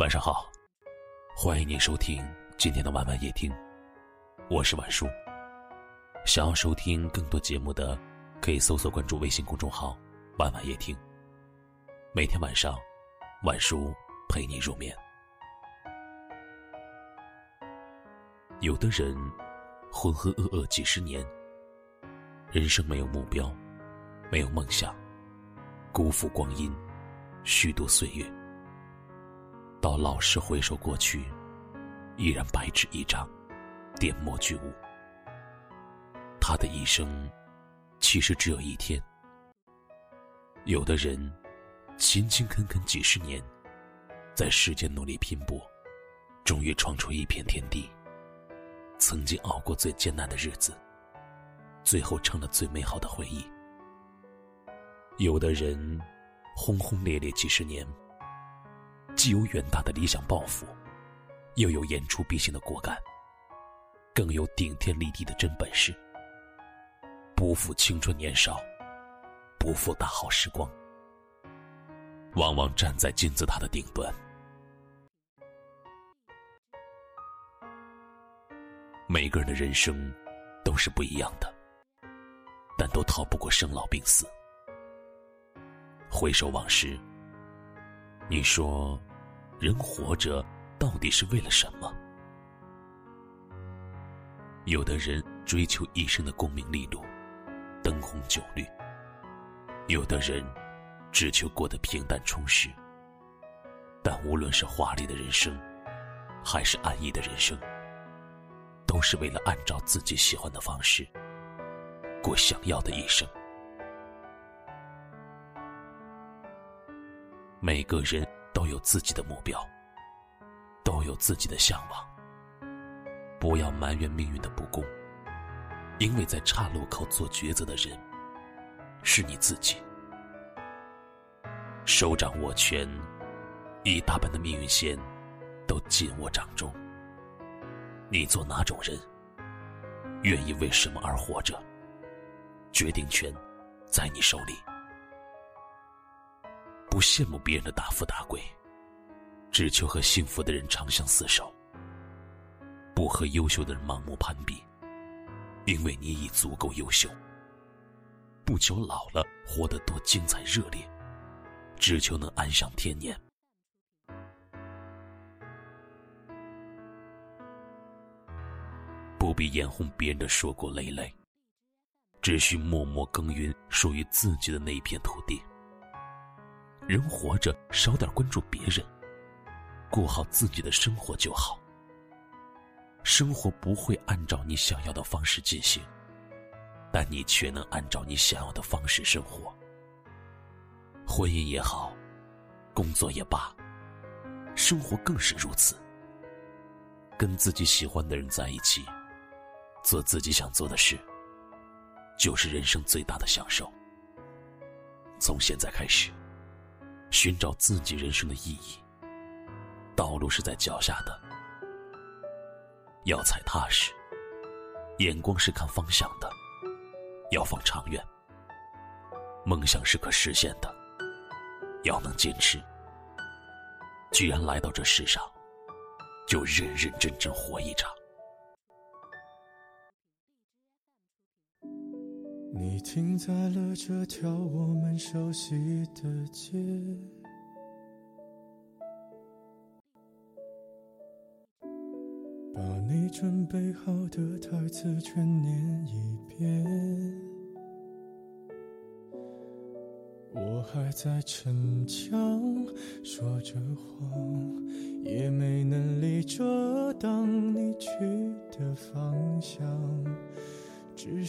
晚上好，欢迎您收听今天的晚晚夜听，我是晚叔。想要收听更多节目的，可以搜索关注微信公众号“晚晚夜听”。每天晚上，晚叔陪你入眠。有的人浑浑噩噩几十年，人生没有目标，没有梦想，辜负光阴，虚度岁月。到老时回首过去，依然白纸一张，点墨俱无。他的一生，其实只有一天。有的人，勤勤恳恳几十年，在世间努力拼搏，终于闯出一片天地。曾经熬过最艰难的日子，最后成了最美好的回忆。有的人，轰轰烈烈几十年。既有远大的理想抱负，又有言出必行的果敢，更有顶天立地的真本事。不负青春年少，不负大好时光。往往站在金字塔的顶端。每个人的人生都是不一样的，但都逃不过生老病死。回首往事，你说。人活着到底是为了什么？有的人追求一生的功名利禄、灯红酒绿；有的人只求过得平淡充实。但无论是华丽的人生，还是安逸的人生，都是为了按照自己喜欢的方式过想要的一生。每个人。都有自己的目标，都有自己的向往。不要埋怨命运的不公，因为在岔路口做抉择的人是你自己。手掌握拳，一大半的命运线都紧握掌中。你做哪种人，愿意为什么而活着？决定权在你手里。不羡慕别人的大富大贵，只求和幸福的人长相厮守。不和优秀的人盲目攀比，因为你已足够优秀。不求老了活得多精彩热烈，只求能安享天年。不必眼红别人的硕果累累，只需默默耕耘属于自己的那一片土地。人活着，少点关注别人，过好自己的生活就好。生活不会按照你想要的方式进行，但你却能按照你想要的方式生活。婚姻也好，工作也罢，生活更是如此。跟自己喜欢的人在一起，做自己想做的事，就是人生最大的享受。从现在开始。寻找自己人生的意义，道路是在脚下的，要踩踏实，眼光是看方向的，要放长远。梦想是可实现的，要能坚持。既然来到这世上，就认认真真活一场。你停在了这条我们熟悉的街，把你准备好的台词全念一遍。我还在逞强，说着谎，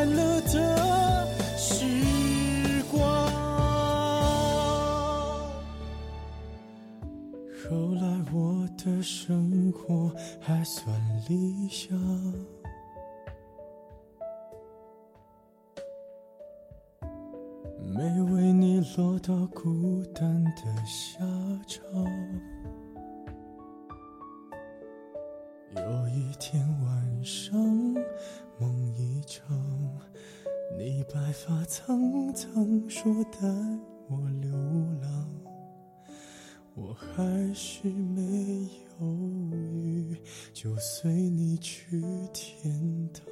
快乐的时光。后来我的生活还算理想。没为你落到孤单的下场。有一天晚上，梦，你白发苍苍，说带我流浪，我还是没犹豫，就随你去天堂。